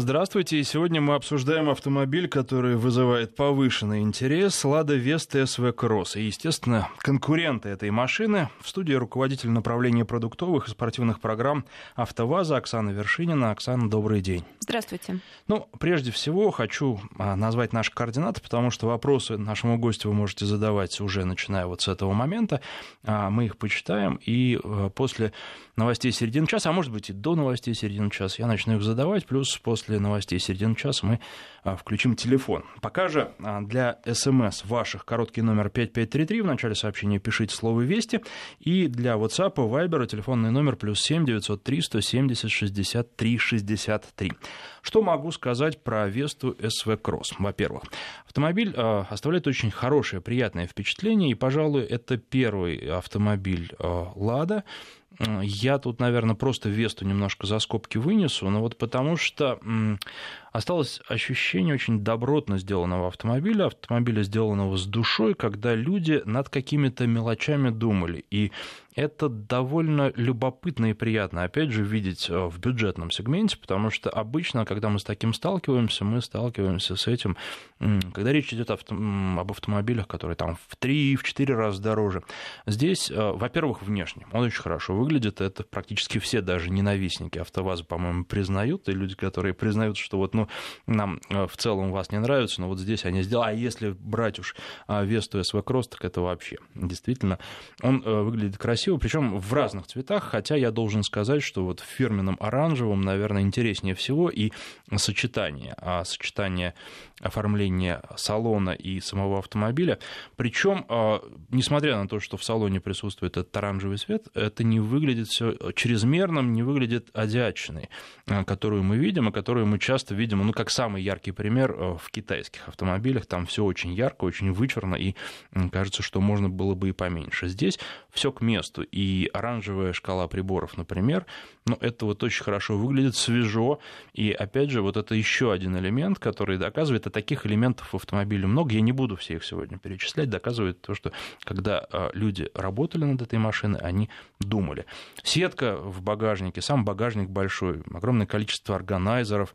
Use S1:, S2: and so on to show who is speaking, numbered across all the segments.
S1: Здравствуйте. Сегодня мы обсуждаем автомобиль, который вызывает повышенный интерес. Лада Веста СВ Кросс. И, естественно, конкуренты этой машины. В студии руководитель направления продуктовых и спортивных программ «АвтоВАЗа» Оксана Вершинина. Оксана, добрый день.
S2: Здравствуйте.
S1: Ну, прежде всего, хочу а, назвать наши координаты, потому что вопросы нашему гостю вы можете задавать уже начиная вот с этого момента. А, мы их почитаем, и а, после новостей середины часа, а может быть и до новостей середины часа, я начну их задавать, плюс после новостей середины часа мы а, включим телефон. Пока же а, для смс ваших короткий номер 5533, в начале сообщения пишите слово «Вести», и для WhatsApp, Viber телефонный номер плюс 7 903 170 63 63. Что могу сказать про Весту СВ Кросс? Во-первых, автомобиль а, оставляет очень хорошее, приятное впечатление, и, пожалуй, это первый автомобиль Лада, я тут, наверное, просто Весту немножко за скобки вынесу, но вот потому что осталось ощущение очень добротно сделанного автомобиля, автомобиля, сделанного с душой, когда люди над какими-то мелочами думали. И это довольно любопытно и приятно, опять же, видеть э, в бюджетном сегменте, потому что обычно, когда мы с таким сталкиваемся, мы сталкиваемся с этим, когда речь идет об автомобилях, которые там в 3-4 раза дороже. Здесь, э, во-первых, внешне он очень хорошо выглядит, это практически все даже ненавистники АвтоВАЗа, по-моему, признают, и люди, которые признают, что вот, ну, нам э, в целом вас не нравится, но вот здесь они сделали, а если брать уж Весту СВ Кросс, так это вообще, действительно, он выглядит красиво, красиво, причем в разных цветах, хотя я должен сказать, что вот в фирменном оранжевом, наверное, интереснее всего и сочетание, а сочетание оформления салона и самого автомобиля. Причем, а, несмотря на то, что в салоне присутствует этот оранжевый цвет, это не выглядит все чрезмерным, не выглядит азиатчиной, а, которую мы видим, и которую мы часто видим, ну, как самый яркий пример а, в китайских автомобилях. Там все очень ярко, очень вычурно, и кажется, что можно было бы и поменьше. Здесь все к месту. И оранжевая шкала приборов, например, ну, это вот очень хорошо выглядит, свежо. И, опять же, вот это еще один элемент, который доказывает, таких элементов в автомобиле много, я не буду все их сегодня перечислять, доказывает то, что когда а, люди работали над этой машиной, они думали. Сетка в багажнике, сам багажник большой, огромное количество органайзеров,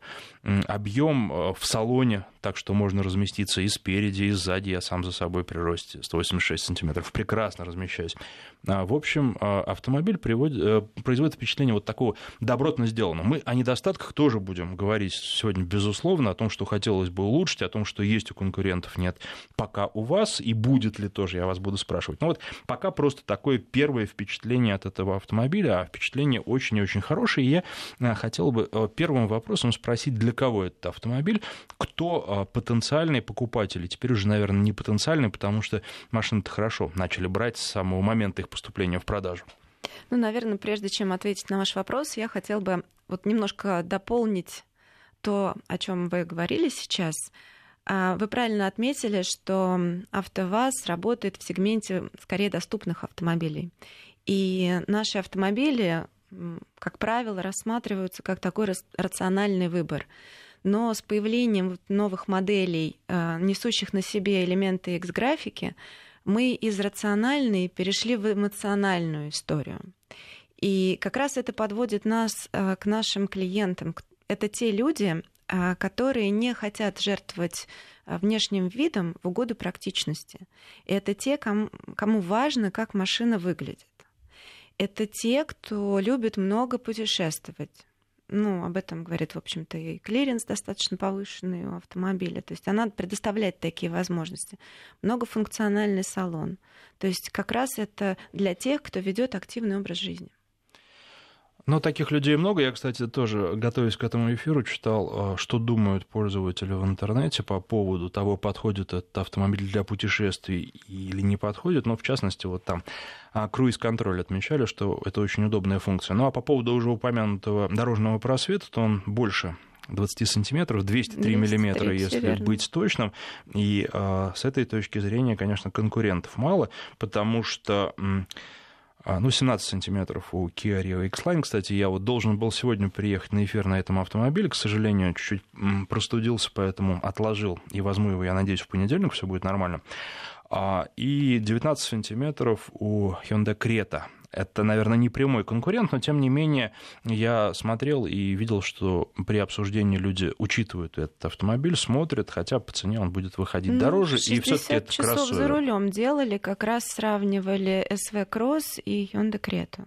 S1: объем а, в салоне, так что можно разместиться и спереди, и сзади. Я сам за собой при росте 186 сантиметров прекрасно размещаюсь. А, в общем, автомобиль приводит, э, производит впечатление вот такого добротно сделанного. Мы о недостатках тоже будем говорить сегодня, безусловно, о том, что хотелось бы улучшить слушать о том, что есть у конкурентов, нет. Пока у вас, и будет ли тоже, я вас буду спрашивать. Но вот пока просто такое первое впечатление от этого автомобиля, а впечатление очень и очень хорошее. И я э, хотел бы э, первым вопросом спросить, для кого этот автомобиль, кто э, потенциальные покупатели. Теперь уже, наверное, не потенциальные, потому что машины-то хорошо начали брать с самого момента их поступления в продажу.
S2: Ну, наверное, прежде чем ответить на ваш вопрос, я хотел бы вот немножко дополнить то, о чем вы говорили сейчас, а, вы правильно отметили, что АвтоВАЗ работает в сегменте скорее доступных автомобилей. И наши автомобили, как правило, рассматриваются как такой рациональный выбор. Но с появлением новых моделей, а, несущих на себе элементы X-графики, мы из рациональной перешли в эмоциональную историю. И как раз это подводит нас а, к нашим клиентам, это те люди, а, которые не хотят жертвовать а, внешним видом в угоду практичности. это те, кому, кому важно, как машина выглядит. Это те, кто любит много путешествовать. Ну, об этом говорит, в общем-то, и клиренс достаточно повышенный у автомобиля. То есть она предоставляет такие возможности. Многофункциональный салон. То есть как раз это для тех, кто ведет активный образ жизни.
S1: Но таких людей много. Я, кстати, тоже, готовясь к этому эфиру, читал, э, что думают пользователи в интернете по поводу того, подходит этот автомобиль для путешествий или не подходит. Но, в частности, вот там а, круиз-контроль отмечали, что это очень удобная функция. Ну, а по поводу уже упомянутого дорожного просвета, то он больше 20 сантиметров, 203 миллиметра, если верно. быть точным. И э, с этой точки зрения, конечно, конкурентов мало, потому что а, ну, 17 сантиметров у Kia Rio X-Line. Кстати, я вот должен был сегодня приехать на эфир на этом автомобиле. К сожалению, чуть-чуть простудился, поэтому отложил. И возьму его, я надеюсь, в понедельник все будет нормально. А, и 19 сантиметров у Hyundai Creta это, наверное, не прямой конкурент, но тем не менее я смотрел и видел, что при обсуждении люди учитывают этот автомобиль, смотрят, хотя по цене он будет выходить ну, дороже, и все-таки это
S2: часов
S1: кроссовер.
S2: за рулем делали, как раз сравнивали SV Cross и Hyundai Creta.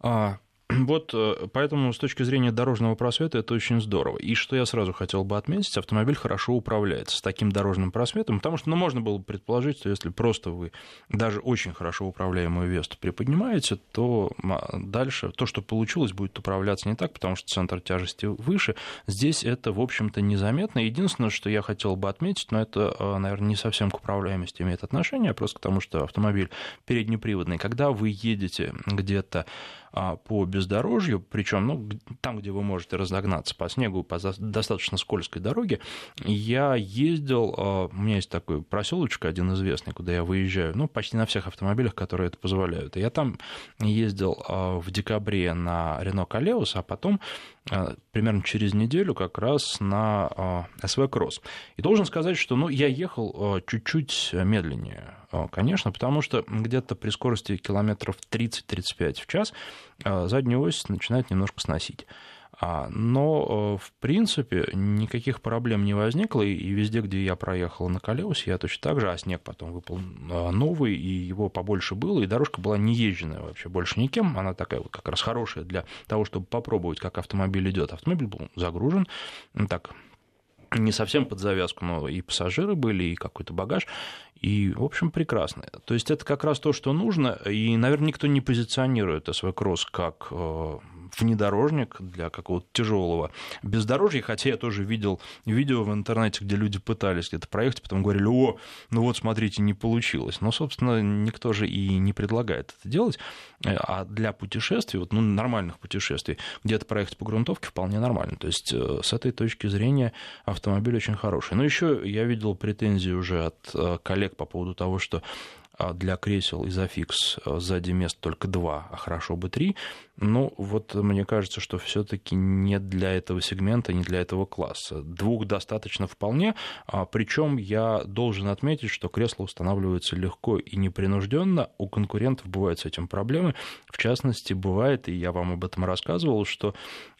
S1: А, Вот э, поэтому с точки зрения дорожного просвета это очень здорово. И что я сразу хотел бы отметить, автомобиль хорошо управляется с таким дорожным просветом, потому что ну, можно было бы предположить, что если просто вы даже очень хорошо управляемую Весту приподнимаете, то дальше то, что получилось, будет управляться не так, потому что центр тяжести выше. Здесь это, в общем-то, незаметно. Единственное, что я хотел бы отметить, но это, э, наверное, не совсем к управляемости имеет отношение, а просто к тому, что автомобиль переднеприводный. Когда вы едете где-то а, по бездорожью, причем ну, там, где вы можете разогнаться по снегу, по достаточно скользкой дороге, я ездил, а, у меня есть такой проселочек один известный, куда я выезжаю, ну, почти на всех автомобилях, которые это позволяют. Я там ездил а, в декабре на Рено Калеус, а потом примерно через неделю как раз на СВ Кросс. И должен сказать, что ну, я ехал чуть-чуть медленнее а, конечно, потому что где-то при скорости километров 30-35 в час а, заднюю ось начинает немножко сносить. А, но, в принципе, никаких проблем не возникло, и везде, где я проехал на колесе, я точно так же, а снег потом выпал новый, и его побольше было, и дорожка была не езженная вообще больше никем, она такая вот как раз хорошая для того, чтобы попробовать, как автомобиль идет. Автомобиль был загружен, так не совсем под завязку, но и пассажиры были, и какой-то багаж. И, в общем, прекрасно. То есть это как раз то, что нужно. И, наверное, никто не позиционирует СВ Кросс как э, внедорожник для какого-то тяжелого бездорожья, хотя я тоже видел видео в интернете, где люди пытались где-то проехать, потом говорили, о, ну вот смотрите, не получилось. Но, собственно, никто же и не предлагает это делать. А для путешествий, вот, ну, нормальных путешествий, где-то проехать по грунтовке вполне нормально. То есть э, с этой точки зрения автомобиль очень хороший. Но еще я видел претензии уже от э, коллег по поводу того, что для кресел изофикс э, сзади мест только два, а хорошо бы три. Ну, вот мне кажется, что все-таки не для этого сегмента, не для этого класса. Двух достаточно вполне. А, Причем я должен отметить, что кресло устанавливается легко и непринужденно. У конкурентов бывают с этим проблемы. В частности, бывает, и я вам об этом рассказывал, что а,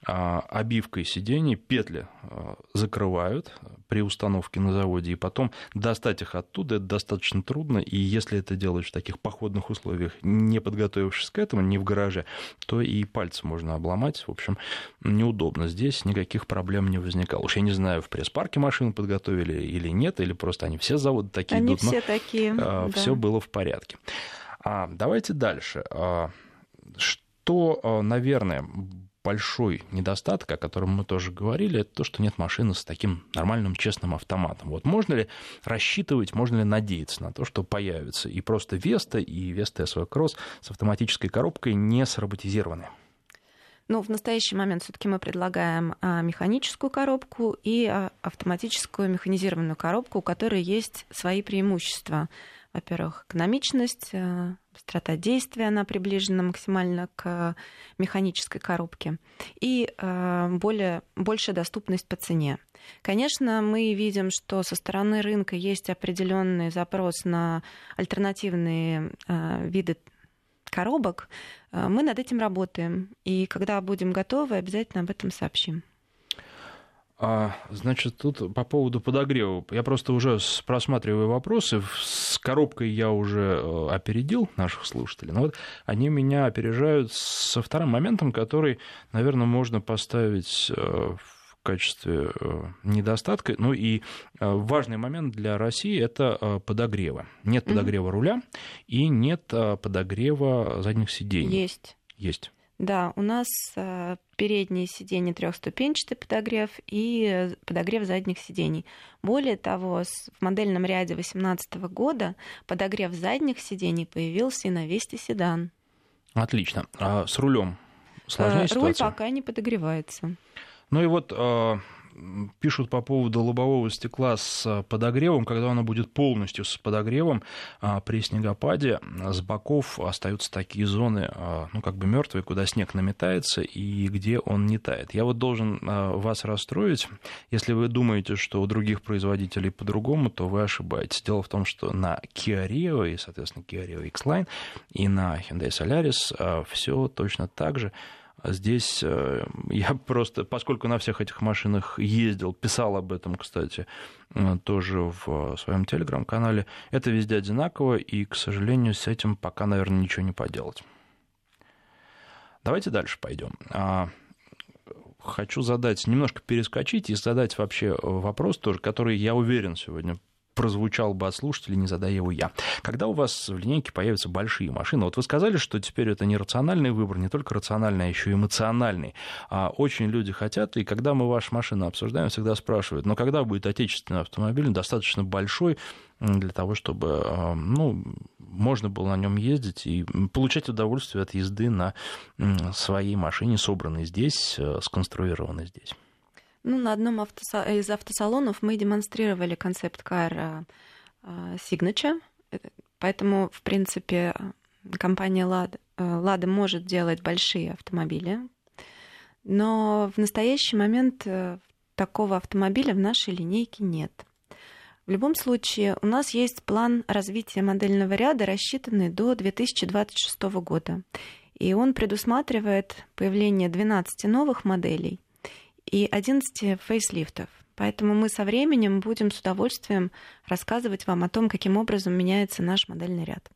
S1: обивкой сидений петли а, закрывают при установке на заводе, и потом достать их оттуда это достаточно трудно, и если это делать в таких походных условиях, не подготовившись к этому, не в гараже, то и пальцы можно обломать. В общем, неудобно. Здесь никаких проблем не возникало. Уж я не знаю, в пресс-парке машины подготовили или нет, или просто они все заводы такие
S2: они
S1: идут.
S2: все но такие.
S1: А, да. Все было в порядке. А, давайте дальше. А, что, а, наверное, большой недостаток, о котором мы тоже говорили, это то, что нет машины с таким нормальным, честным автоматом. Вот можно ли рассчитывать, можно ли надеяться на то, что появится и просто Веста, и Веста SV Cross с автоматической коробкой не сроботизированы?
S2: Ну, в настоящий момент все-таки мы предлагаем а, механическую коробку и а, автоматическую механизированную коробку, у которой есть свои преимущества во-первых, экономичность, э, быстрота действия, она приближена максимально к механической коробке, и э, более, большая доступность по цене. Конечно, мы видим, что со стороны рынка есть определенный запрос на альтернативные э, виды коробок. Мы над этим работаем, и когда будем готовы, обязательно об этом сообщим.
S1: А, значит, тут по поводу подогрева. Я просто уже просматриваю вопросы. С коробкой я уже э, опередил наших слушателей. Но вот они меня опережают со вторым моментом, который, наверное, можно поставить э, в качестве э, недостатка. Ну и важный момент для России – это подогрева. Нет подогрева mm-hmm. руля и нет подогрева задних сидений.
S2: Есть.
S1: Есть.
S2: Да, у нас э, передние сиденья трехступенчатый подогрев и подогрев задних сидений. Более того, в модельном ряде 2018 года подогрев задних сидений появился и на Весте седан.
S1: Отлично. А с рулем сложнее
S2: Руль
S1: ситуация?
S2: пока не подогревается.
S1: Ну и вот пишут по поводу лобового стекла с подогревом, когда оно будет полностью с подогревом а, при снегопаде, с боков остаются такие зоны, а, ну, как бы мертвые, куда снег наметается и где он не тает. Я вот должен вас расстроить. Если вы думаете, что у других производителей по-другому, то вы ошибаетесь. Дело в том, что на Kia Rio и, соответственно, Kia Rio X-Line и на Hyundai Solaris все точно так же. Здесь э, я просто, поскольку на всех этих машинах ездил, писал об этом, кстати, э, тоже в своем телеграм-канале, это везде одинаково, и, к сожалению, с этим пока, наверное, ничего не поделать. Давайте дальше пойдем. А, хочу задать, немножко перескочить и задать вообще вопрос тоже, который, я уверен, сегодня прозвучал бы от слушателей, не задая его я. Когда у вас в линейке появятся большие машины, вот вы сказали, что теперь это не рациональный выбор, не только рациональный, а еще и эмоциональный. А очень люди хотят, и когда мы ваши машины обсуждаем, всегда спрашивают, но когда будет отечественный автомобиль достаточно большой, для того, чтобы ну, можно было на нем ездить и получать удовольствие от езды на своей машине, собранной здесь, э, сконструированной здесь.
S2: Ну, на одном автосал... из автосалонов мы демонстрировали концепт-кар э, э, Signature, поэтому, в принципе, компания Lada, э, Lada может делать большие автомобили, но в настоящий момент такого автомобиля в нашей линейке нет. В любом случае, у нас есть план развития модельного ряда, рассчитанный до 2026 года. И он предусматривает появление 12 новых моделей – и 11 фейслифтов. Поэтому мы со временем будем с удовольствием рассказывать вам о том, каким образом меняется наш модельный ряд.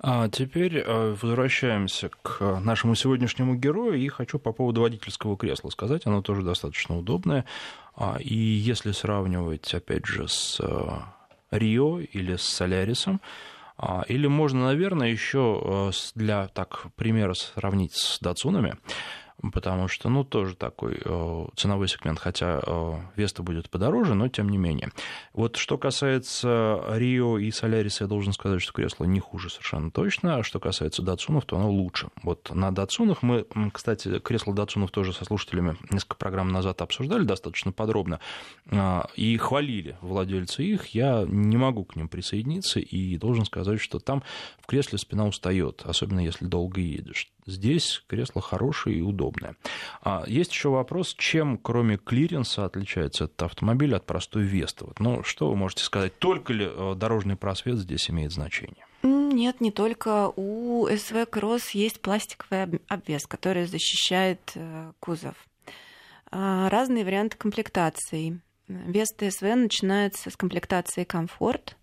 S1: А теперь э, возвращаемся к нашему сегодняшнему герою и хочу по поводу водительского кресла сказать. Оно тоже достаточно удобное. А, и если сравнивать, опять же, с Рио или с Солярисом, а, или можно, наверное, еще э, для так примера сравнить с Датсунами, потому что, ну, тоже такой э, ценовой сегмент, хотя э, Веста будет подороже, но тем не менее. Вот что касается Рио и Соляриса, я должен сказать, что кресло не хуже совершенно точно, а что касается Датсунов, то оно лучше. Вот на Датсунах мы, кстати, кресло Датсунов тоже со слушателями несколько программ назад обсуждали достаточно подробно э, и хвалили владельцы их. Я не могу к ним присоединиться и должен сказать, что там в кресле спина устает, особенно если долго едешь. Здесь кресло хорошее и удобное. А есть еще вопрос, чем, кроме клиренса, отличается этот автомобиль от простой Весты? Вот, ну, что вы можете сказать? Только ли э, дорожный просвет здесь имеет значение?
S2: Нет, не только. У СВ Кросс есть пластиковый обвес, который защищает э, кузов. А, разные варианты комплектации. Веста СВ начинается с комплектации комфорт,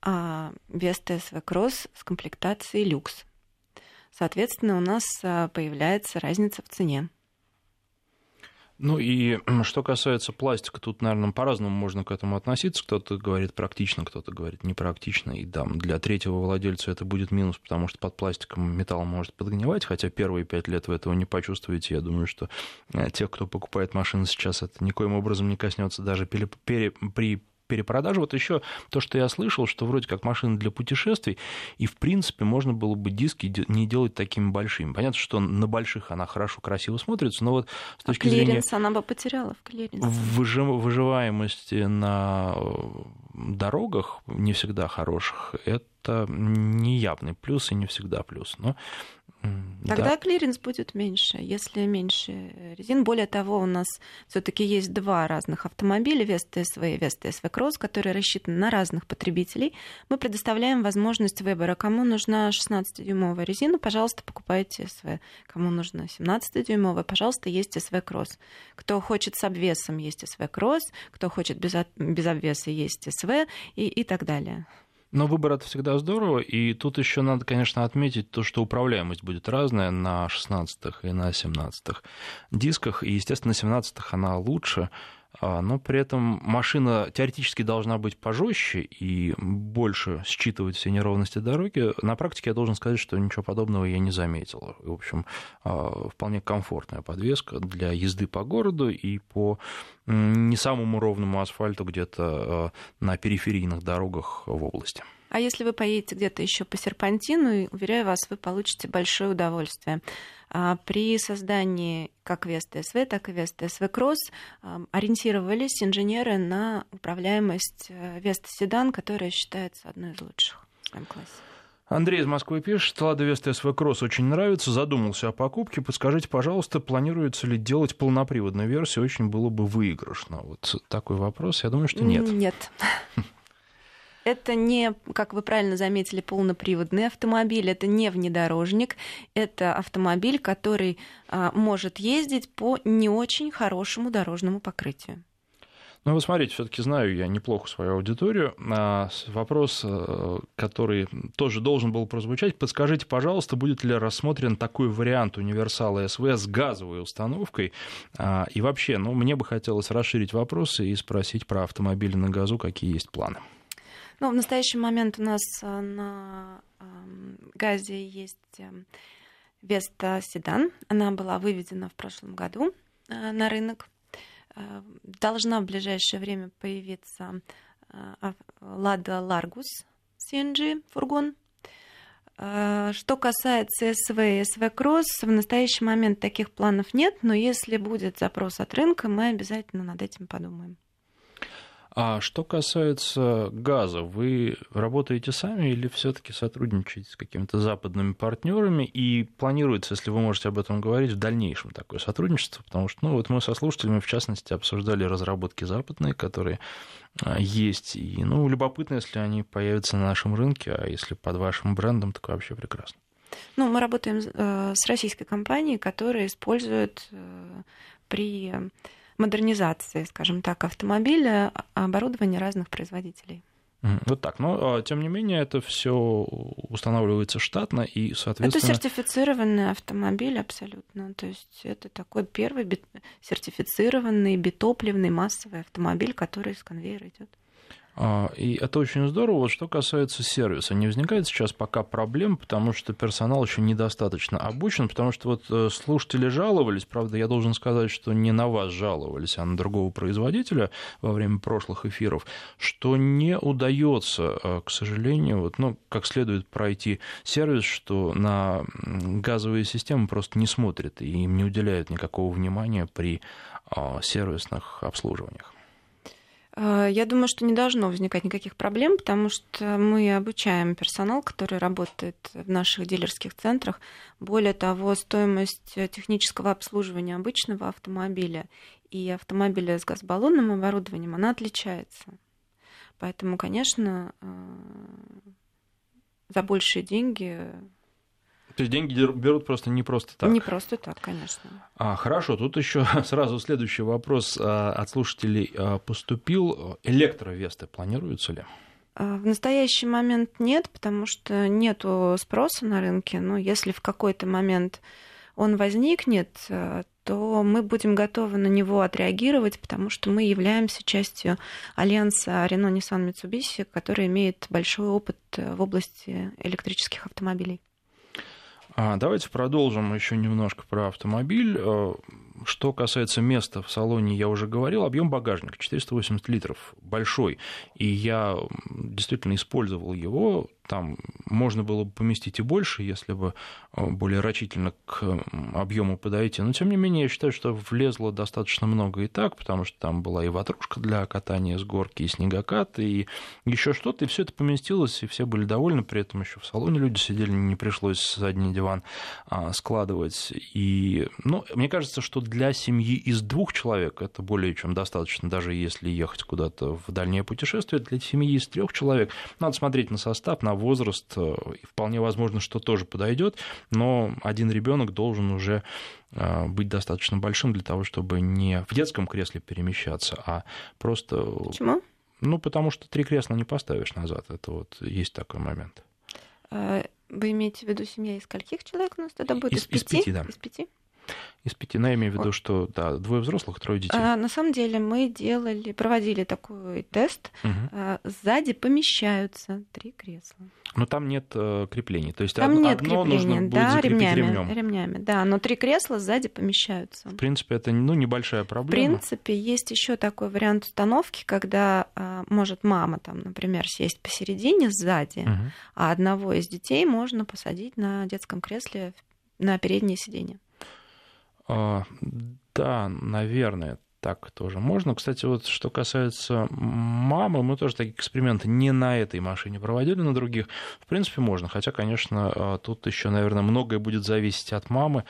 S2: а Веста СВ Кросс с комплектации люкс соответственно, у нас а, появляется разница в цене.
S1: Ну и что касается пластика, тут, наверное, по-разному можно к этому относиться. Кто-то говорит практично, кто-то говорит непрактично. И да, для третьего владельца это будет минус, потому что под пластиком металл может подгнивать, хотя первые пять лет вы этого не почувствуете. Я думаю, что э, тех, кто покупает машины сейчас, это никоим образом не коснется даже при перепродажи. Вот еще то, что я слышал, что вроде как машина для путешествий, и в принципе можно было бы диски не делать такими большими. Понятно, что на больших она хорошо, красиво смотрится, но вот с точки
S2: а клиренс
S1: зрения...
S2: она бы потеряла в клиренсе.
S1: Выживаемости на э, дорогах не всегда хороших, это не явный плюс и не всегда плюс. Но
S2: Тогда да. клиренс будет меньше, если меньше резин. Более того, у нас все-таки есть два разных автомобиля, Веста SW и Веста SW Cross, которые рассчитаны на разных потребителей. Мы предоставляем возможность выбора. Кому нужна 16-дюймовая резина, пожалуйста, покупайте SW. Кому нужна 17-дюймовая, пожалуйста, есть SW Cross. Кто хочет с обвесом, есть SW Cross. Кто хочет без, без обвеса, есть SW и, и так далее.
S1: Но выбор это всегда здорово, и тут еще надо, конечно, отметить то, что управляемость будет разная на 16-х и на 17-х дисках, и, естественно, на 17-х она лучше, но при этом машина теоретически должна быть пожестче и больше считывать все неровности дороги. На практике я должен сказать, что ничего подобного я не заметил. В общем, а, вполне комфортная подвеска для езды по городу и по не самому ровному асфальту где-то а, на периферийных дорогах в области.
S2: А если вы поедете где-то еще по серпантину, уверяю вас, вы получите большое удовольствие. А при создании как Веста СВ, так и Веста СВ Кросс ориентировались инженеры на управляемость э, Веста Седан, которая считается одной из лучших в своем классе.
S1: Андрей из Москвы пишет, Лада Веста СВ Кросс очень нравится, задумался о покупке. Подскажите, пожалуйста, планируется ли делать полноприводную версию? Очень было бы выигрышно. Вот такой вопрос. Я думаю, что нет.
S2: Нет. Это не, как вы правильно заметили, полноприводный автомобиль, это не внедорожник, это автомобиль, который а, может ездить по не очень хорошему дорожному покрытию.
S1: Ну, вы смотрите, все-таки знаю я неплохо свою аудиторию. А, вопрос, э, который тоже должен был прозвучать. Подскажите, пожалуйста, будет ли рассмотрен такой вариант универсала СВ с газовой установкой? А, и вообще, ну, мне бы хотелось расширить вопросы и спросить про автомобили на газу, какие есть планы.
S2: Ну, в настоящий момент у нас э, на газе есть э, Веста Седан. Она была выведена в прошлом году на рынок. Э, должна в ближайшее время появиться э, Лада Ларгус CNG фургон. Э, что касается СВ и СВ Кросс, в настоящий момент таких планов нет, но если будет запрос от рынка, мы обязательно над этим подумаем.
S1: А что касается газа, вы работаете сами или все-таки сотрудничаете с какими-то западными партнерами и планируется, если вы можете об этом говорить, в дальнейшем такое сотрудничество? Потому что ну, вот мы со слушателями, в частности, обсуждали разработки западные, которые а, есть. И ну, любопытно, если они появятся на нашем рынке, а если под вашим брендом, так вообще прекрасно.
S2: Ну, мы работаем э, с российской компанией, которая использует э, при модернизации, скажем так, автомобиля, оборудования разных производителей.
S1: Вот так. Но, а, тем не менее, это все устанавливается штатно и, соответственно...
S2: Это сертифицированный автомобиль абсолютно. То есть это такой первый сертифицированный битопливный массовый автомобиль, который с конвейера идет.
S1: А, и это очень здорово. Вот что касается сервиса, не возникает сейчас пока проблем, потому что персонал еще недостаточно обучен, потому что вот э, слушатели жаловались, правда, я должен сказать, что не на вас жаловались, а на другого производителя во время прошлых эфиров, что не удается, э, к сожалению, вот, ну, как следует пройти сервис, что на газовые системы просто не смотрят и им не уделяют никакого внимания при а, сервисных обслуживаниях.
S2: Э, я думаю, что не должно возникать никаких проблем, потому что мы обучаем персонал, который работает в наших дилерских центрах. Более того, стоимость технического обслуживания обычного автомобиля и автомобиля с газбаллонным оборудованием, она отличается. Поэтому, конечно, э, за большие деньги
S1: то есть деньги берут просто не просто так.
S2: Не просто так, конечно.
S1: А, хорошо, тут еще сразу следующий вопрос а, от слушателей а, поступил. Электровесты планируются ли?
S2: А, в настоящий момент нет, потому что нет спроса на рынке. Но если в какой-то момент он возникнет, то мы будем готовы на него отреагировать, потому что мы являемся частью альянса Renault Nissan Mitsubishi, который имеет большой опыт в области электрических автомобилей.
S1: А, давайте продолжим еще немножко про автомобиль. Э, что касается места в салоне, я уже говорил, объем багажника 480 литров, большой. И я действительно использовал его там можно было бы поместить и больше, если бы э, более рачительно к объему подойти. Но, тем не менее, я считаю, что влезло достаточно много и так, потому что там была и ватрушка для катания с горки, и снегокат, и еще что-то, и все это поместилось, и все были довольны, при этом еще в салоне люди сидели, не пришлось задний диван а, складывать. И, ну, мне кажется, что для семьи из двух человек это более чем достаточно, даже если ехать куда-то в дальнее путешествие. Для семьи из трех человек надо смотреть на состав, на возраст, э, вполне возможно, что тоже подойдет, но один ребенок должен уже э, быть достаточно большим для того, чтобы не в детском кресле перемещаться, а просто...
S2: Почему?
S1: Ну, потому что три кресла не поставишь назад. Это вот есть такой момент.
S2: А, вы имеете в виду семья из скольких человек у нас тогда будет?
S1: Из, из, пяти? из пяти, да.
S2: Из пяти?
S1: Из пяти, но я имею в виду, что да, двое взрослых, трое детей.
S2: А, на самом деле мы делали, проводили такой тест. Угу. А, сзади помещаются три кресла.
S1: Но там нет э, креплений. То есть
S2: там
S1: од-
S2: нет
S1: одно
S2: крепления,
S1: нужно будет
S2: да,
S1: закрепить
S2: ремнями,
S1: ремнем.
S2: ремнями. Да, но три кресла сзади помещаются.
S1: В принципе, это ну, небольшая
S2: В
S1: проблема.
S2: принципе, есть еще такой вариант установки, когда а, может мама, там, например, сесть посередине сзади,
S1: Мгм.
S2: а одного из детей можно посадить на детском кресле на переднее сиденье.
S1: А, да, наверное, так тоже можно. Кстати, вот что касается мамы, мы тоже такие эксперименты не на этой машине проводили, на других. В принципе, можно. Хотя, конечно, а, тут еще, наверное, многое будет зависеть от мамы,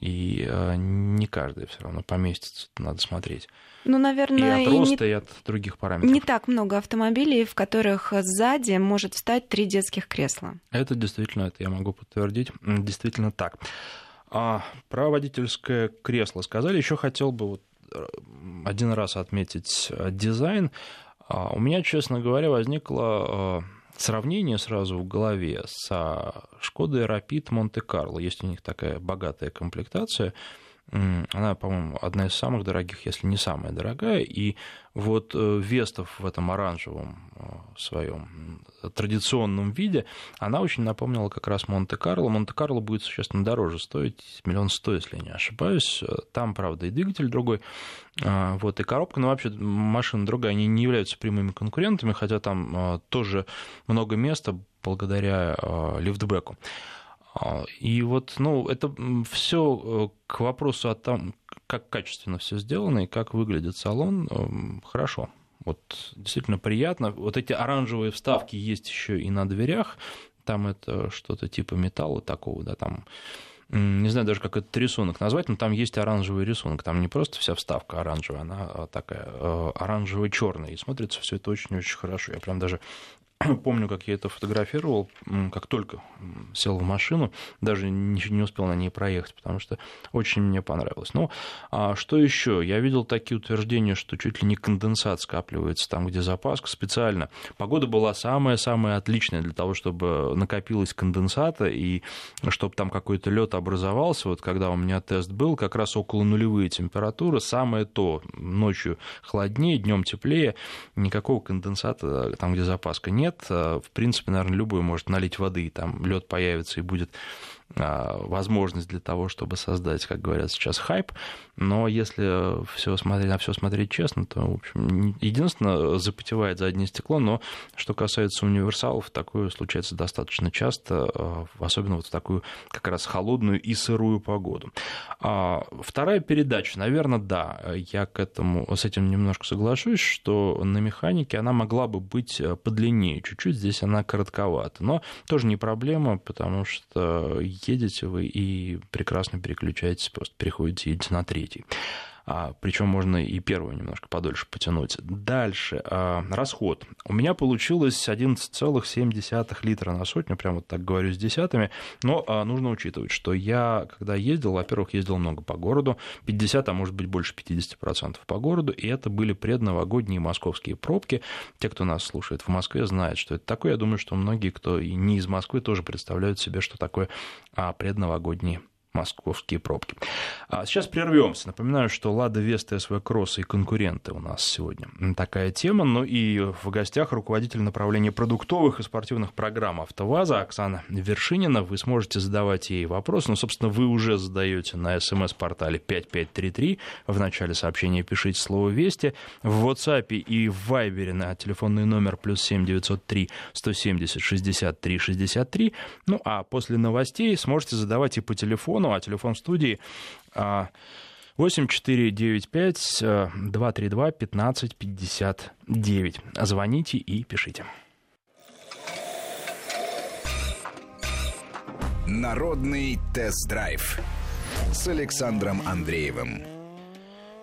S1: и а, не каждая все равно поместится. Надо смотреть.
S2: Ну,
S1: И
S2: наверное,
S1: от
S2: и не
S1: роста, и от других параметров.
S2: Не так много автомобилей, в которых сзади может встать три детских кресла.
S1: Это действительно, это я могу подтвердить, действительно так. А, про водительское кресло сказали. Еще хотел бы вот э, один раз отметить э, дизайн. А, У меня, честно говоря, возникло э, сравнение сразу в голове со Шкодой Rapid Монте-Карло. Есть у них такая богатая комплектация. Она, по-моему, одна из самых дорогих, если не самая дорогая. И вот э, Вестов в этом оранжевом э, своем традиционном виде, она очень напомнила как раз Монте-Карло. Монте-Карло будет существенно дороже стоить, миллион сто, если я не ошибаюсь. Там, правда, и двигатель другой, вот, и коробка, но вообще машина другая, они не являются прямыми конкурентами, хотя там тоже много места благодаря лифтбеку. А, И вот, ну, это все к вопросу о том, как качественно все сделано и как выглядит салон, м, хорошо. Вот действительно приятно. Вот эти оранжевые вставки есть еще и на дверях. Там это что-то типа металла такого, да, там не знаю даже, как этот рисунок назвать, но там есть оранжевый рисунок. Там не просто вся вставка оранжевая, она а, такая э, оранжево-черная. И смотрится все это очень-очень хорошо. Я прям даже помню, как я это фотографировал, как только сел в машину, даже не не успел на ней проехать, потому что очень мне понравилось. Ну, а что еще? Я видел такие утверждения, что чуть ли не конденсат скапливается там, где запаска специально. Погода была самая-самая отличная для того, чтобы накопилось конденсата и чтобы там какой-то лед образовался. Вот когда у меня тест был, как раз около нулевые температуры, самое то. Ночью холоднее, днем теплее, никакого конденсата там, где запаска нет. В принципе, наверное, любой может налить воды, и там лед появится и будет возможность для того, чтобы создать, как говорят сейчас, хайп. Но если все смотреть, на все смотреть честно, то, в общем, единственное, запотевает заднее стекло, но что касается универсалов, такое случается достаточно часто, а, особенно вот в такую как раз холодную и сырую погоду. А Вторая передача, наверное, да, я к этому, с этим немножко соглашусь, что на механике она могла бы быть подлиннее чуть-чуть, здесь она коротковата, но тоже не проблема, потому что едете вы и прекрасно переключаетесь, просто переходите, едете на третий. А, причем можно и первую немножко подольше потянуть. Дальше. А, расход. У меня получилось 11,7 литра на сотню, прям вот так говорю с десятыми, но а, нужно учитывать, что я, когда ездил, во-первых, ездил много по городу, 50, а может быть больше 50% по городу, и это были предновогодние московские пробки. Те, кто нас слушает в Москве, знают, что это такое. Я думаю, что многие, кто и не из Москвы, тоже представляют себе, что такое а, предновогодние московские пробки. А сейчас прервемся. Напоминаю, что Лада Веста, СВ Кросс и конкуренты у нас сегодня такая тема. Ну и в гостях руководитель направления продуктовых и спортивных программ «АвтоВАЗа» Оксана Вершинина. Вы сможете задавать ей вопросы. Ну, собственно, вы уже задаете на смс-портале 5533. В начале сообщения пишите слово «Вести». В WhatsApp и в Viber на телефонный номер плюс 7903 170 63 63. Ну, а после новостей сможете задавать и по телефону а телефон студии 8495 232 1559. Звоните и пишите.
S3: Народный тест-драйв с Александром Андреевым.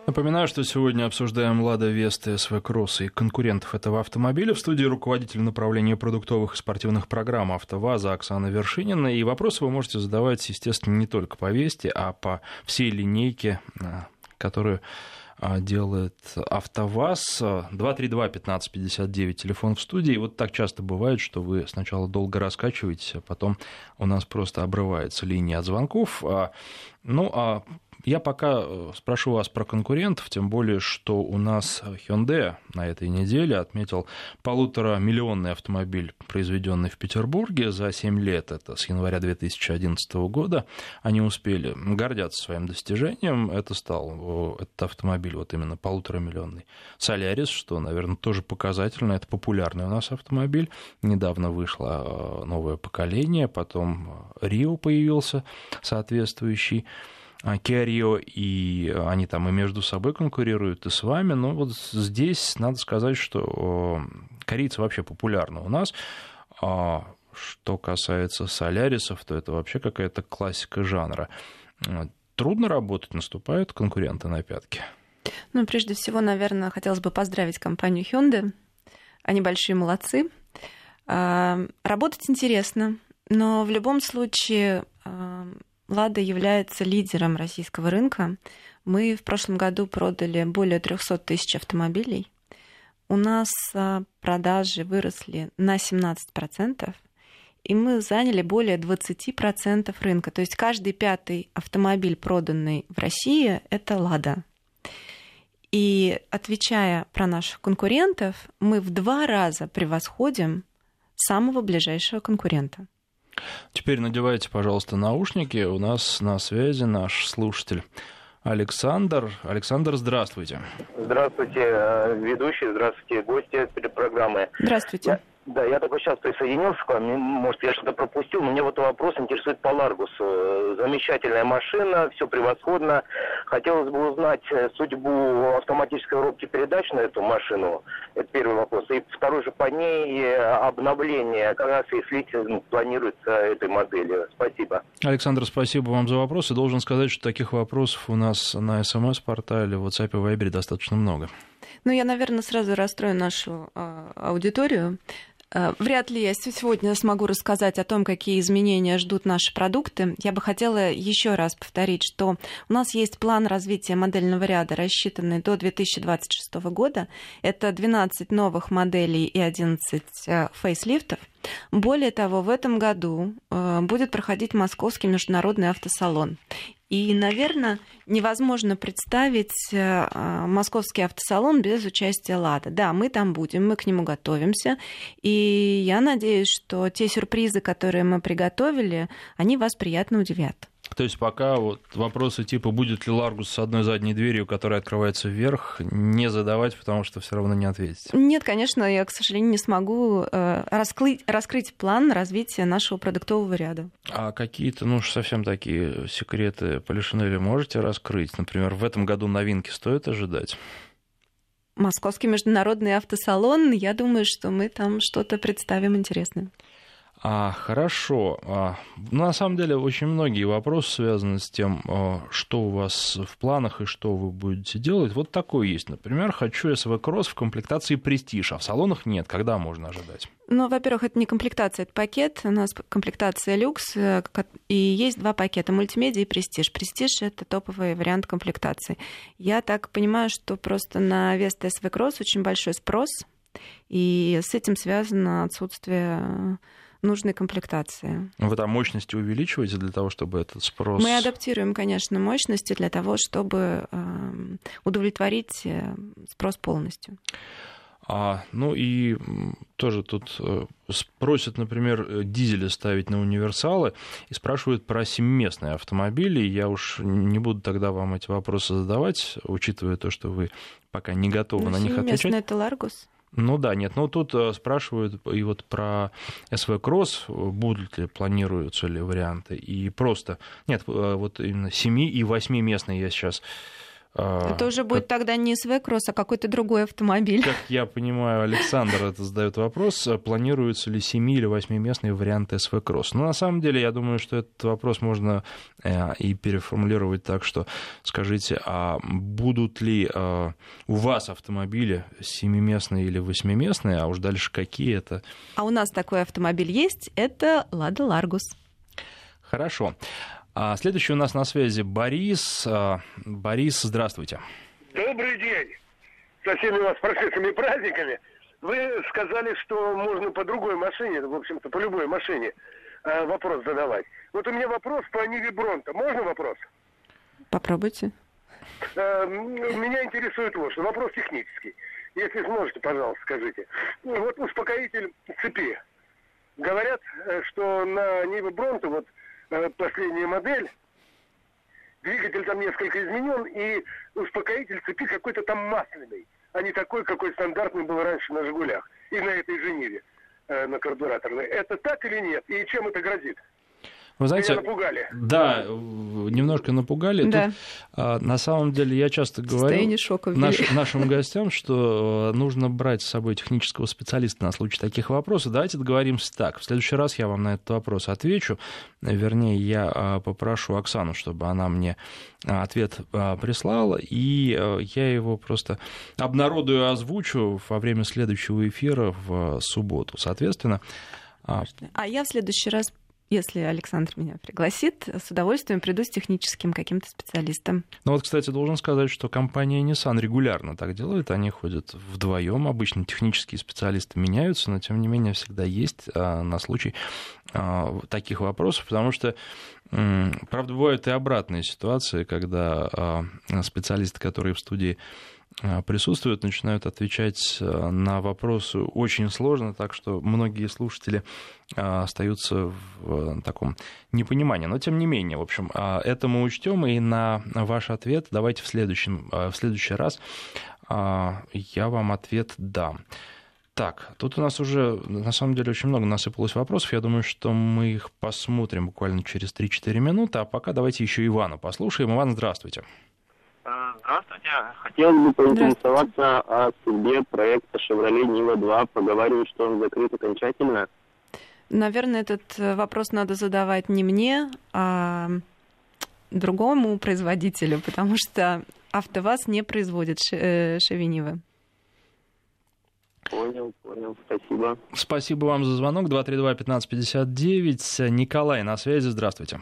S1: Напоминаю, что сегодня обсуждаем «Лада Веста», СВ Кросс и конкурентов этого автомобиля. В студии руководитель направления продуктовых и спортивных программ «АвтоВАЗа» Оксана Вершинина. И вопросы вы можете задавать, естественно, не только по Весте, а по всей линейке, которую делает АвтоВАЗ. 232-1559, телефон в студии. И вот так часто бывает, что вы сначала долго раскачиваетесь, а потом у нас просто обрывается линия от звонков. Ну, а Я пока э, спрошу вас про конкурентов, тем более, что у нас Hyundai на этой неделе отметил полутора миллионный автомобиль, произведенный в Петербурге за 7 лет, это с января 2011 года. Они успели гордятся своим достижением. Это стал этот автомобиль вот именно полуторамиллионный. Солярис, что, наверное, тоже показательно, это популярный у нас автомобиль. Недавно вышло э, новое поколение, потом Рио появился соответствующий. Kia Rio, и они там и между собой конкурируют, и с вами. Но вот здесь надо сказать, что корейцы вообще популярны у нас. А что касается солярисов, то это вообще какая-то классика жанра. Трудно работать, наступают конкуренты на пятки.
S2: Ну, прежде всего, наверное, хотелось бы поздравить компанию Hyundai. Они большие молодцы. А, работать интересно, но в любом случае а, Лада является лидером российского рынка. Мы в прошлом году продали более 300 тысяч автомобилей. У нас а, продажи выросли на 17%, и мы заняли более 20% рынка. То есть каждый пятый автомобиль, проданный в России, это «Лада». И отвечая про наших конкурентов, мы в два раза превосходим самого ближайшего конкурента.
S1: Теперь надевайте, пожалуйста, наушники. У нас на связи наш слушатель Александр. Александр, здравствуйте.
S4: Здравствуйте, э, ведущий, здравствуйте, гости программы.
S2: Здравствуйте.
S4: Да, я только сейчас присоединился к вам. Может, я что-то пропустил, но мне вот вопрос интересует по Ларгусу. Замечательная машина, все превосходно. Хотелось бы узнать э, судьбу автоматической коробки передач на эту машину. Это первый вопрос. И второй же по ней э, обновление, как раз если ну, планируется этой модели. Спасибо.
S1: Александр, спасибо вам за вопрос. И должен сказать, что таких вопросов у нас на СМС-портале, в WhatsApp и Viber достаточно много.
S2: Ну, я, наверное, сразу расстрою нашу а, аудиторию. Э, вряд ли я сегодня смогу рассказать о том, какие изменения ждут наши продукты. Я бы хотела еще раз повторить, что у нас есть план развития модельного ряда, рассчитанный до 2026 года. Это 12 новых моделей и 11 э, фейслифтов. Более того, в этом году э, будет проходить Московский международный автосалон. И, наверное, невозможно представить э, московский автосалон без участия Лада. Да, мы там будем, мы к нему готовимся. И я надеюсь, что те сюрпризы, которые мы приготовили, они вас приятно удивят.
S1: То есть пока вот вопросы типа будет ли Ларгус с одной задней дверью, которая открывается вверх, не задавать, потому что все равно не ответите.
S2: Нет, конечно, я, к сожалению, не смогу э, раскрыть, раскрыть план развития нашего продуктового ряда.
S1: А какие-то, ну уж совсем такие секреты Полишинеля можете раскрыть? Например, в этом году новинки стоит ожидать?
S2: Московский международный автосалон, я думаю, что мы там что-то представим интересное.
S1: А, хорошо. А, на самом деле очень многие вопросы связаны с тем, а, что у вас в планах и что вы будете делать. Вот такой есть. Например, хочу SV Cross в комплектации Prestige, а в салонах нет. Когда можно ожидать?
S2: Ну, во-первых, это не комплектация, это пакет. У нас комплектация люкс, э, и есть два пакета, мультимедиа и престиж. Престиж — это топовый вариант комплектации. Я так понимаю, что просто на Vesta SV Cross очень большой спрос, и с этим связано отсутствие нужной комплектации.
S1: Вы там мощности увеличиваете для того, чтобы этот спрос...
S2: Мы адаптируем, конечно, мощности для того, чтобы эм, удовлетворить э, спрос полностью.
S1: А, ну и тоже тут э, просят, например, э, дизели ставить на универсалы и спрашивают про семиместные автомобили. Я уж не буду тогда вам эти вопросы задавать, учитывая то, что вы пока не готовы ну, на них отвечать.
S2: это Ларгус.
S1: Ну да, нет, ну тут э, спрашивают и вот про СВ Кросс, будут ли, планируются ли варианты, и просто, нет, э, вот именно 7 и 8 местные я сейчас
S2: это уже будет как... тогда не СВ-кросс, а какой-то другой автомобиль.
S1: Как я понимаю, Александр это задает вопрос, планируются ли 7 или 8-местные варианты СВ-кросс. Но ну, на самом деле, я думаю, что этот вопрос можно э, и переформулировать так, что скажите, а будут ли э, у вас автомобили 7-местные или 8-местные, а уж дальше какие это?
S2: А у нас такой автомобиль есть, это Лада Ларгус.
S1: Хорошо. А следующий у нас на связи Борис. А, Борис, здравствуйте.
S5: Добрый день. Со всеми вас прошедшими праздниками. Вы сказали, что можно по другой машине, в общем-то, по любой машине э, вопрос задавать. Вот у меня вопрос по Ниве Бронта. Можно вопрос?
S2: Попробуйте.
S5: Э, меня интересует вот что. Вопрос технический. Если сможете, пожалуйста, скажите. Вот успокоитель цепи. Говорят, э, что на Ниве Бронте, вот последняя модель, двигатель там несколько изменен, и успокоитель цепи какой-то там масляный, а не такой, какой стандартный был раньше на «Жигулях» и на этой же Ниве, на карбюраторной. Это так или нет? И чем это грозит?
S1: Вы знаете,
S5: Меня напугали.
S1: Да, немножко напугали.
S2: Да.
S1: Тут, а, на самом деле я часто говорю
S2: шока
S1: наш- нашим гостям, что э, нужно брать с собой технического специалиста на случай таких вопросов. Давайте договоримся так. В следующий раз я вам на этот вопрос отвечу. Вернее, я а, попрошу Оксану, чтобы она мне а, ответ а, прислала, и я его просто обнародую и озвучу во время следующего эфира в субботу. Соответственно, а,
S2: А я в следующий раз, если Александр меня пригласит, с удовольствием приду с техническим каким-то специалистом.
S1: Ну вот, кстати, должен сказать, что компания Nissan регулярно так делает. Они ходят вдвоем. Обычно технические специалисты меняются, но тем не менее всегда есть а, на случай а, таких вопросов, потому что, правда, бывают и обратные ситуации, когда а, специалисты, которые в студии присутствуют, начинают отвечать а, на вопросы очень сложно, так что многие слушатели а, остаются в а, таком непонимании. Но тем не менее, в общем, а, это мы учтем, и на ваш ответ давайте в, следующем, а, в следующий раз а, я вам ответ дам. Так, тут у нас уже, на самом деле, очень много насыпалось вопросов. Я думаю, что мы их посмотрим буквально через 3-4 минуты. А пока давайте еще Ивана послушаем. Иван, здравствуйте.
S6: А, Здравствуйте. Хотелось бы поинтересоваться о судьбе проекта «Шевроле Нива-2». Поговаривают, что он закрыт окончательно.
S2: Наверное, этот э, вопрос надо задавать не мне, а другому производителю, потому что АвтоВАЗ не производит э, шевинивы.
S6: Понял, понял. Спасибо.
S1: Спасибо вам за звонок. 232-1559. Николай на связи. Здравствуйте.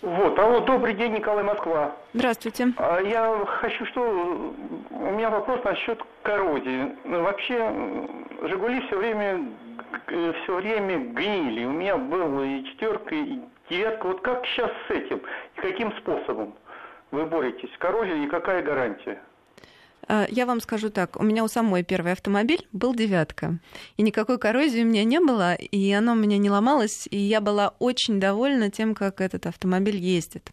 S7: Вот, алло, добрый день, Николай Москва.
S2: Здравствуйте.
S7: А Я хочу что... У меня вопрос насчет коррозии. Ну, Вообще, Жигули все время, все время гнили. У меня было и четверка, и девятка. Вот как сейчас с этим? И каким способом вы боретесь с коррозией и какая гарантия?
S2: А, Я вам скажу так, у меня у самой первый автомобиль был девятка, и никакой коррозии у меня не было, и оно у меня не ломалось, и я была очень довольна тем, как этот автомобиль ездит.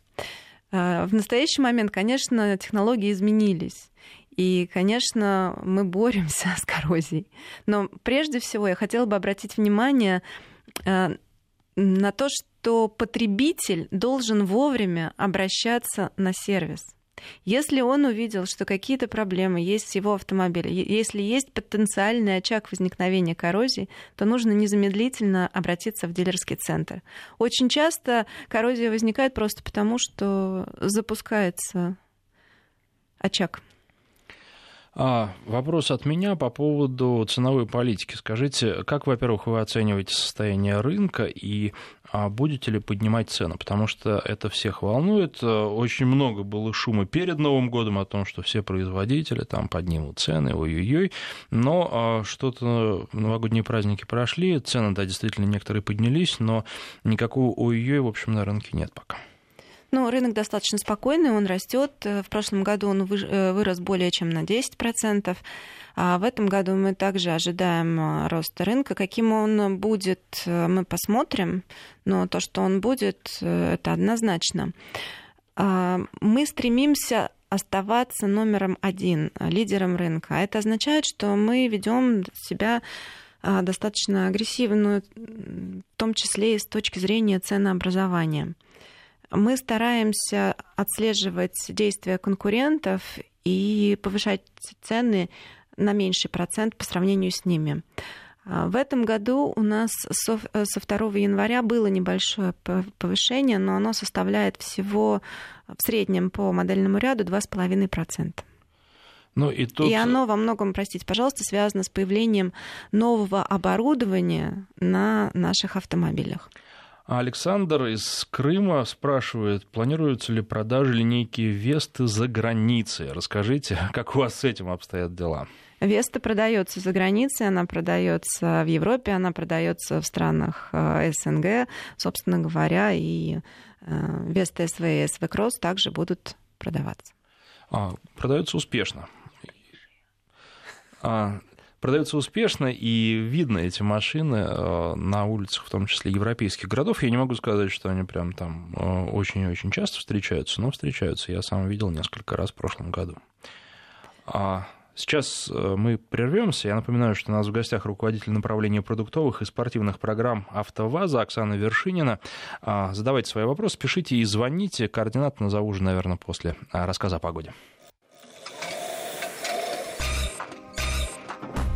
S2: А, В настоящий момент, конечно, технологии изменились. И, конечно, мы боремся с коррозией. Но прежде всего я хотела бы обратить внимание э, на то, что потребитель должен вовремя обращаться на сервис. Если он увидел, что какие-то проблемы есть с его автомобилем, если есть потенциальный очаг возникновения коррозии, то нужно незамедлительно обратиться в дилерский центр. Очень часто коррозия возникает просто потому, что запускается очаг.
S1: А, вопрос от меня по поводу ценовой политики. Скажите, как, во-первых, вы оцениваете состояние рынка и а, будете ли поднимать цены? Потому что это всех волнует. Э, Очень много было шума перед Новым годом о том, что все производители там поднимут цены, ой-ой-ой. Но а, что-то новогодние праздники прошли, цены, да, действительно, некоторые поднялись, но никакого ой-ой, в общем, на рынке нет пока.
S2: Ну, рынок достаточно спокойный, он растет. В прошлом году он э, вырос более чем на 10%. А в этом году мы также ожидаем а, роста рынка. Каким он будет, э, мы посмотрим. Но то, что он будет, э, это однозначно. А, Мы стремимся оставаться номером один, лидером рынка. А Это означает, что мы ведем себя достаточно агрессивную, в том числе и с точки зрения ценообразования. Мы стараемся отслеживать действия конкурентов и повышать цены на меньший процент по сравнению с ними. А В этом году у нас со, со 2 января было небольшое повышение, но оно составляет всего в среднем по модельному ряду 2,5%.
S1: Ну, и тут...
S2: И оно во многом, простите, пожалуйста, связано с появлением нового оборудования на наших автомобилях.
S1: Александр из Крыма спрашивает, планируются ли продажи линейки Весты за границей? Расскажите, как у вас с этим обстоят дела?
S2: Веста продается за границей, она продается в Европе, она продается в странах э, СНГ, собственно говоря, и э, Веста СВ и СВ Кросс также будут продаваться?
S1: А, продается успешно. А, продаются успешно, и видно эти машины э, на улицах, в том числе европейских городов. Я не могу сказать, что они прям там э, очень-очень часто встречаются, но встречаются. Я сам видел несколько раз в прошлом году. А сейчас э, мы прервемся. Я напоминаю, что у нас в гостях руководитель направления продуктовых и спортивных программ «АвтоВАЗа» Оксана Вершинина. А, задавайте свои вопросы, пишите и звоните. Координаты назову уже, наверное, после рассказа о погоде.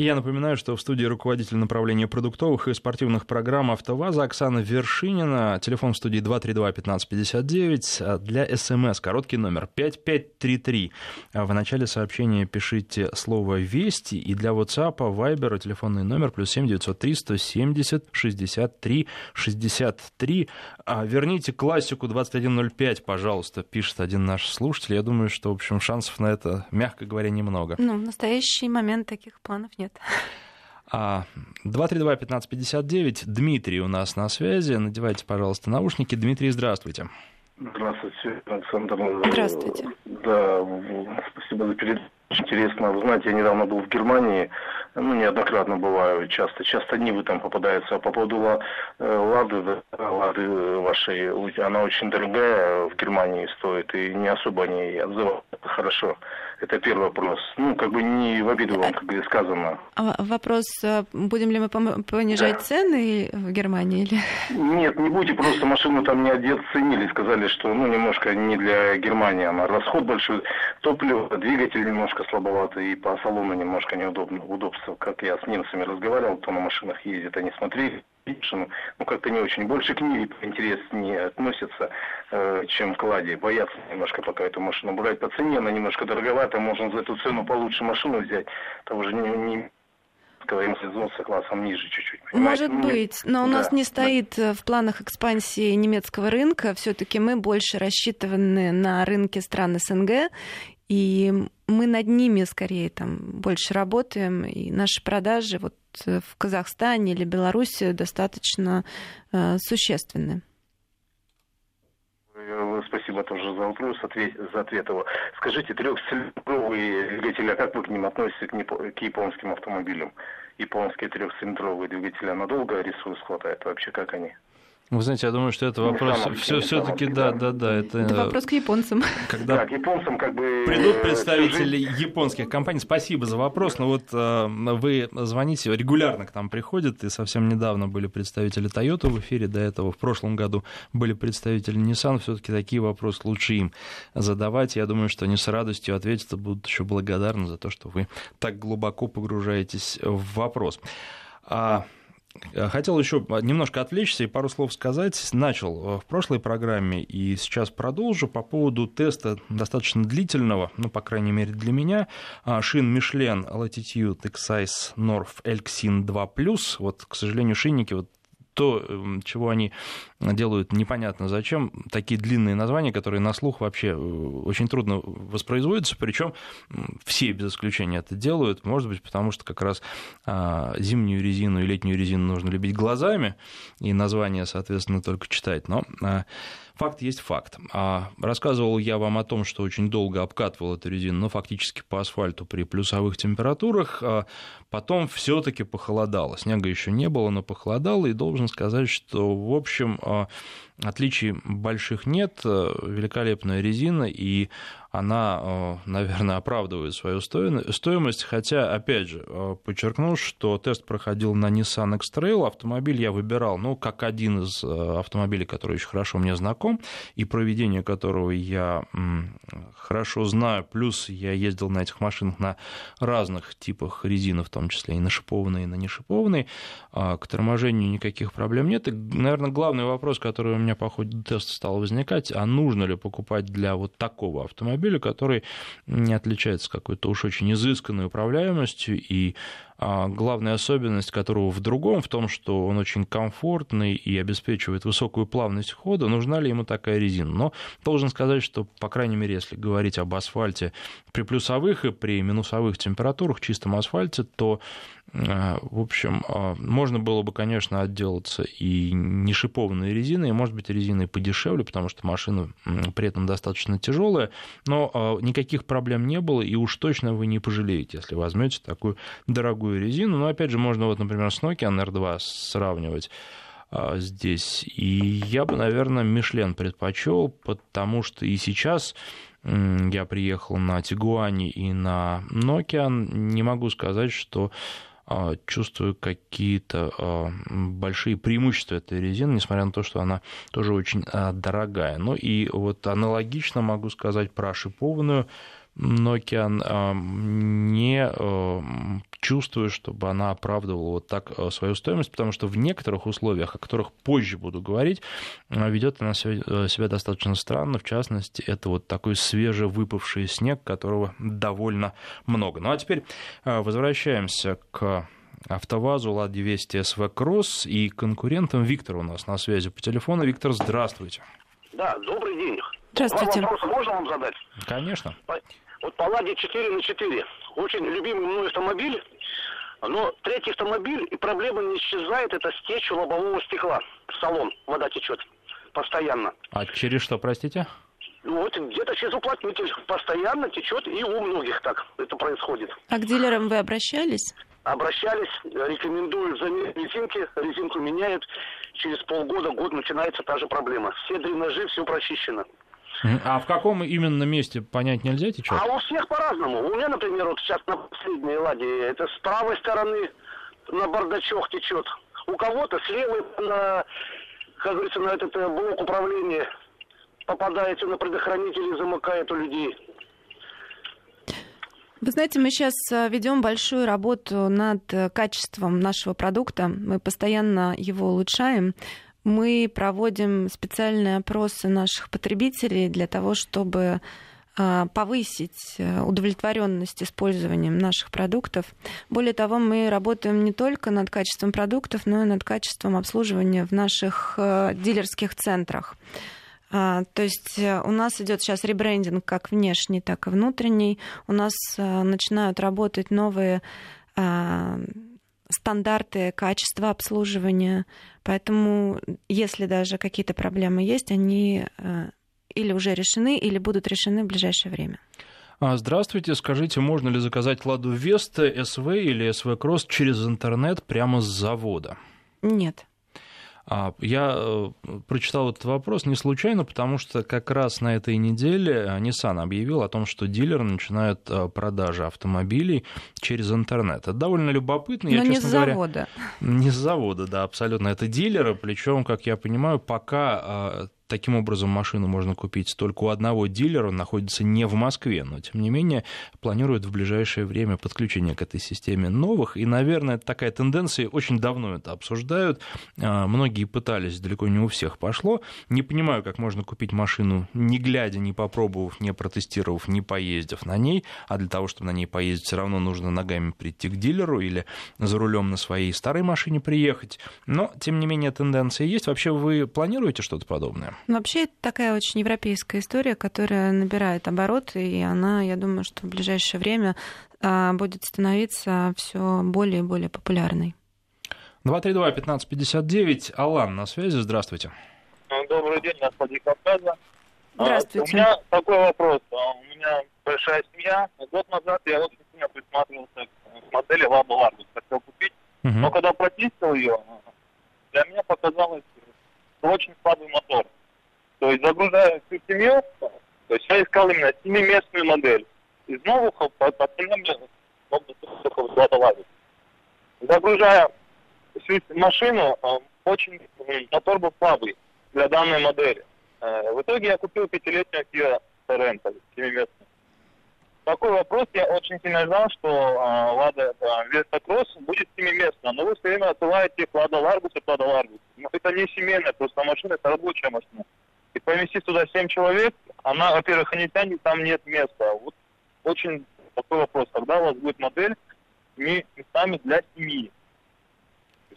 S1: Я напоминаю, что в студии руководитель направления продуктовых и спортивных программ «АвтоВАЗа» Оксана Вершинина. Телефон в студии 232-1559. Для СМС короткий номер 5533. В начале сообщения пишите слово «Вести». И для WhatsApp, Viber телефонный номер плюс 7903 170 63 63. Верните классику 2105, пожалуйста, пишет один наш слушатель. Я думаю, что, в общем, шансов на это, мягко говоря, немного.
S2: Ну, в настоящий момент таких планов нет
S1: нет. 232-1559. Дмитрий у нас на связи. Надевайте, пожалуйста, наушники. Дмитрий, здравствуйте.
S8: Здравствуйте, Александр.
S2: Здравствуйте.
S8: Да, спасибо за передачу. Интересно. Вы знаете, я недавно был в Германии, ну, неоднократно бываю, часто, часто Нивы там попадаются. А по поводу э, Лады, Лады вашей, она очень дорогая в Германии стоит, и не особо они отзываются хорошо. Это первый вопрос. Ну, как бы не в обиду вам, как бы сказано.
S2: А вопрос, а будем ли мы понижать да. цены в Германии? Или...
S8: Нет, не будете, просто машину там не оценили, сказали, что ну немножко не для Германии она. Расход большой, топливо, двигатель немножко слабоватый, и по салону немножко неудобно. Удобство, как я с немцами разговаривал, кто на машинах ездит, они смотрели, ну, как-то не очень. Больше к ней интереснее относятся, э, чем к Ладе. Боятся немножко пока эту машину брать по цене. Она немножко дороговата, можно за эту цену получше машину взять. Там уже не, не производства классом ниже чуть-чуть.
S2: Понимаете? Может ну, быть, но у да, нас не стоит да. в планах экспансии немецкого рынка. Все-таки мы больше рассчитаны на рынке стран СНГ, и мы над ними скорее там больше работаем, и наши продажи вот в Казахстане или Беларуси достаточно э, существенны.
S8: Спасибо тоже за вопрос, ответ, за ответ его. Скажите, трехцилиндровые двигатели, а как вы к ним относитесь, к, к японским автомобилям? Японские трехцилиндровые двигатели надолго ресурс хватает? Вообще как они?
S1: Вы знаете, я думаю, что это вопрос все, все-таки да, да, да.
S2: Это, это вопрос к японцам.
S1: Когда да,
S8: к японцам как бы
S1: придут представители японских компаний. Спасибо за вопрос. Но вот э, вы звоните, регулярно к нам приходят, и совсем недавно были представители Toyota в эфире, до этого в прошлом году были представители Nissan. Все-таки такие вопросы лучше им задавать. Я думаю, что они с радостью ответят и будут еще благодарны за то, что вы так глубоко погружаетесь в вопрос. А Э, хотел еще немножко отвлечься и пару слов сказать. Начал э, в прошлой программе и сейчас продолжу по поводу теста достаточно длительного, ну, по крайней мере, для меня, а, шин Michelin Latitude Excise North Elxin 2+. Вот, к сожалению, шинники вот то, эм, чего они делают непонятно зачем, такие длинные названия, которые на слух вообще э, очень трудно воспроизводятся, причем все без исключения это делают, может быть, потому что как раз а, зимнюю резину и летнюю резину нужно любить глазами, и название, соответственно, только читать, но а, Факт есть факт. А рассказывал я вам о том, что очень долго обкатывал эту резину, но фактически по асфальту при плюсовых температурах. А потом все-таки похолодало. Снега еще не было, но похолодало. И должен сказать, что, в общем, а, отличий больших нет. Великолепная резина, и она, э, наверное, оправдывает свою стоимость, хотя, опять же, э, подчеркну, что тест проходил на Nissan X-Trail, автомобиль я выбирал, ну, как один из э, автомобилей, который очень хорошо мне знаком, и проведение которого я хорошо знаю, плюс я ездил на этих машинах на разных типах резины, в том числе и на шипованные, и на нешипованные, а к торможению никаких проблем нет, и, наверное, главный вопрос, который у меня по ходу теста стал возникать, а нужно ли покупать для вот такого автомобиля автомобиля, который не отличается какой-то уж очень изысканной управляемостью и а главная особенность которого в другом, в том, что он очень комфортный и обеспечивает высокую плавность хода, нужна ли ему такая резина. Но должен сказать, что, по крайней мере, если говорить об асфальте при плюсовых и при минусовых температурах, чистом асфальте, то в общем, э, можно было бы, конечно, отделаться и не шипованной резиной, и, может быть, резиной подешевле, потому что машина при этом достаточно тяжелая, но э, никаких проблем не было, и уж точно вы не пожалеете, если возьмете такую дорогую резину. Но, опять же, можно, вот, например, с Nokia R2 сравнивать здесь. И я бы, наверное, Мишлен предпочел, потому что и сейчас я приехал на Тигуане и на Nokia, не могу сказать, что чувствую какие-то а, большие преимущества этой резины, несмотря на то, что она тоже очень а, дорогая. Ну и вот аналогично могу сказать про шипованную Nokia не чувствую, чтобы она оправдывала вот так свою стоимость, потому что в некоторых условиях, о которых позже буду говорить, ведет она себя достаточно странно. В частности, это вот такой свежевыпавший снег, которого довольно много. Ну а теперь возвращаемся к АвтоВАЗу, Лад-200 СВ Кросс и конкурентом Виктор у нас на связи по телефону. Виктор, здравствуйте.
S9: Да, добрый день.
S2: Здравствуйте.
S9: Два вопроса можно вам задать?
S1: Конечно.
S9: Вот по Ладе 4 на 4. Очень любимый мной автомобиль. Но третий автомобиль, и проблема не исчезает, это стечь лобового стекла в салон. Вода течет постоянно.
S1: А через что, простите?
S9: Ну, вот где-то через уплотнитель постоянно течет, и у многих так это происходит.
S2: А к дилерам вы обращались?
S9: Обращались, рекомендую заменить резинки, резинку меняют, через полгода, год начинается та же проблема. Все дренажи, все прочищено.
S1: А в каком именно месте понять нельзя течет?
S9: А у всех по-разному. У меня, например, вот сейчас на последней ладе, это с правой стороны на бардачок течет. У кого-то с левой на, как говорится, на этот э, блок управления попадается на предохранитель и замыкает у людей.
S2: Вы знаете, мы сейчас э, ведем большую работу над э, качеством нашего продукта. Мы постоянно его улучшаем. Мы проводим специальные опросы наших потребителей для того, чтобы а, повысить э, удовлетворенность использованием наших продуктов. Более того, мы работаем не только над качеством продуктов, но и над качеством обслуживания в наших э, дилерских центрах. А, то есть э, у нас идет сейчас ребрендинг как внешний, так и внутренний. У нас начинают работать новые а, стандарты качества обслуживания. Поэтому, если даже какие-то проблемы есть, они э, или уже решены, или будут решены в ближайшее время.
S1: А, здравствуйте, скажите, можно ли заказать Ладу Веста, СВ или СВ Кросс через интернет прямо с завода?
S2: Нет.
S1: А, я э, прочитал этот вопрос не случайно, потому что как раз на этой неделе Nissan объявил о том, что дилеры начинают э, продажи автомобилей через интернет. Это довольно любопытно.
S2: Но я, не с завода.
S1: Не с завода, да, абсолютно. Это дилеры, причем, как я понимаю, пока а, таким образом машину можно купить только у одного дилера, он находится не в Москве, но тем не менее планирует в ближайшее время подключение к этой системе новых, и, наверное, такая тенденция, очень давно это обсуждают, а, многие пытались, далеко не у всех пошло, не понимаю, как можно купить машину, не глядя, не попробовав, не протестировав, не поездив на ней, а для того, чтобы на ней поездить, все равно нужно ногами прийти к дилеру или за рулем на своей старой машине приехать, но, тем не менее, тенденция есть. Вообще, вы планируете что-то подобное?
S2: Вообще, это такая очень европейская история, которая набирает обороты, и она, я думаю, что в ближайшее время а, будет становиться все более и более популярной.
S1: 232-1559. Алан на связи. Здравствуйте.
S10: Добрый день, господин Кавказа.
S2: Здравствуйте.
S10: У меня такой вопрос. У меня большая семья. Год назад я очень сильно присматривался к модели Labo Largus. Хотел купить. Угу. Но когда протестил ее, для меня показалось, что очень слабый мотор. То есть загружая всю семью, то есть я искал именно семиместную модель. Из новых по, по ценам только в лазить. Загружая всю машину, а, очень мотор был слабый для данной модели. Э, в итоге я купил пятилетнюю Kia Sorento, семиместную. Такой вопрос, я очень сильно ждал, что э, Лада Веста Кросс будет семиместная, но вы все время отсылаете Лада Ларгус и Лада Ларгус. Но это не семейная просто машина, это рабочая машина и поместить туда 7 человек, она, во-первых, не тянет, там нет места. Вот очень такой вопрос, когда у вас будет модель с местами для семьи.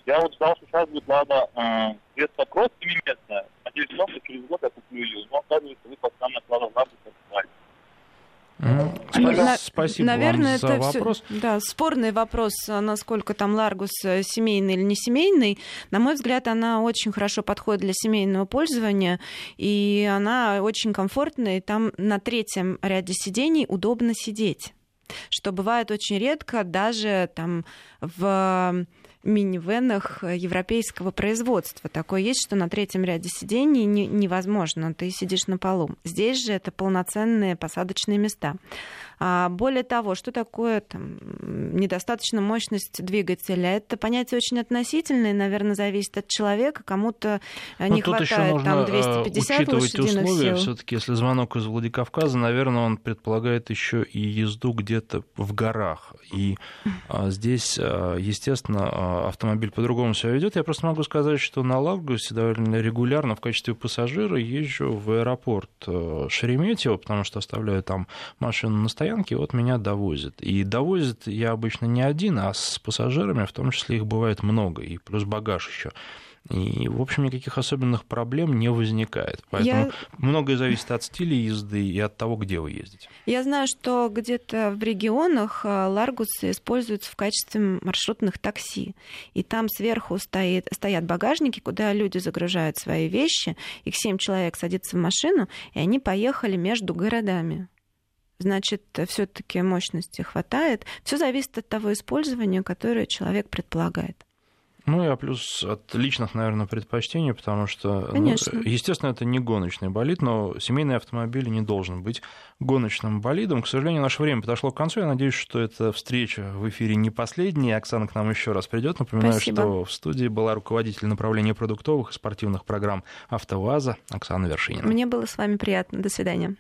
S10: Я вот ждал, что сейчас будет Лада, э, Веста Кросс семиместная. Надеюсь, что через год я куплю ее. Но оказывается, вы постоянно Лада Лада покупали.
S2: Mm-hmm.
S1: на, спасибо
S2: наверное,
S1: вам за
S2: это
S1: вопрос.
S2: Все, да, спорный вопрос, насколько там Ларгус семейный или не семейный. На мой взгляд, она очень хорошо подходит для семейного пользования, и она очень комфортная, и там на третьем ряде сидений удобно сидеть что бывает очень редко даже там в минивенах европейского производства. Такое есть, что на третьем ряде сидений невозможно, ты сидишь на полу. Здесь же это полноценные посадочные места. А более того, что такое там, недостаточно мощность двигателя? Это понятие очень относительное, наверное, зависит от человека. Кому-то э, не
S1: тут
S2: хватает
S1: еще
S2: там 250
S1: учитывать
S2: лошадиных
S1: условия. Все-таки, если звонок из Владикавказа, наверное, он предполагает еще и езду где-то в горах. И а, здесь, а, естественно, автомобиль по-другому себя ведет. Я просто могу сказать, что на Ларгусе довольно регулярно в качестве пассажира езжу в аэропорт э, Шереметьево, потому что оставляю там машину на стоянке, вот меня довозят. И довозят я обычно не один, а с пассажирами, в том числе их бывает много, и плюс багаж еще. И, в общем, никаких особенных проблем не возникает. Поэтому
S2: Я...
S1: многое зависит от стиля езды и от того, где вы ездите.
S2: Я знаю, что где-то в регионах э, ларгусы используются в качестве маршрутных такси. И там сверху стоит, стоят багажники, куда люди загружают свои вещи. Их семь человек садится в машину, и они поехали между городами значит, все-таки мощности хватает. Все зависит от того использования, которое человек предполагает.
S1: Ну, я плюс от личных, наверное, предпочтений, потому что,
S2: ну,
S1: естественно, это не гоночный болид, но семейный автомобиль не должен быть гоночным болидом. К сожалению, наше время подошло к концу. Я надеюсь, что эта встреча в эфире не последняя. Оксана к нам еще раз придет. Напоминаю,
S2: Спасибо.
S1: что в студии была руководитель направления продуктовых и спортивных программ «АвтоВАЗа» Оксана Вершинина.
S2: Мне было с вами приятно. До свидания.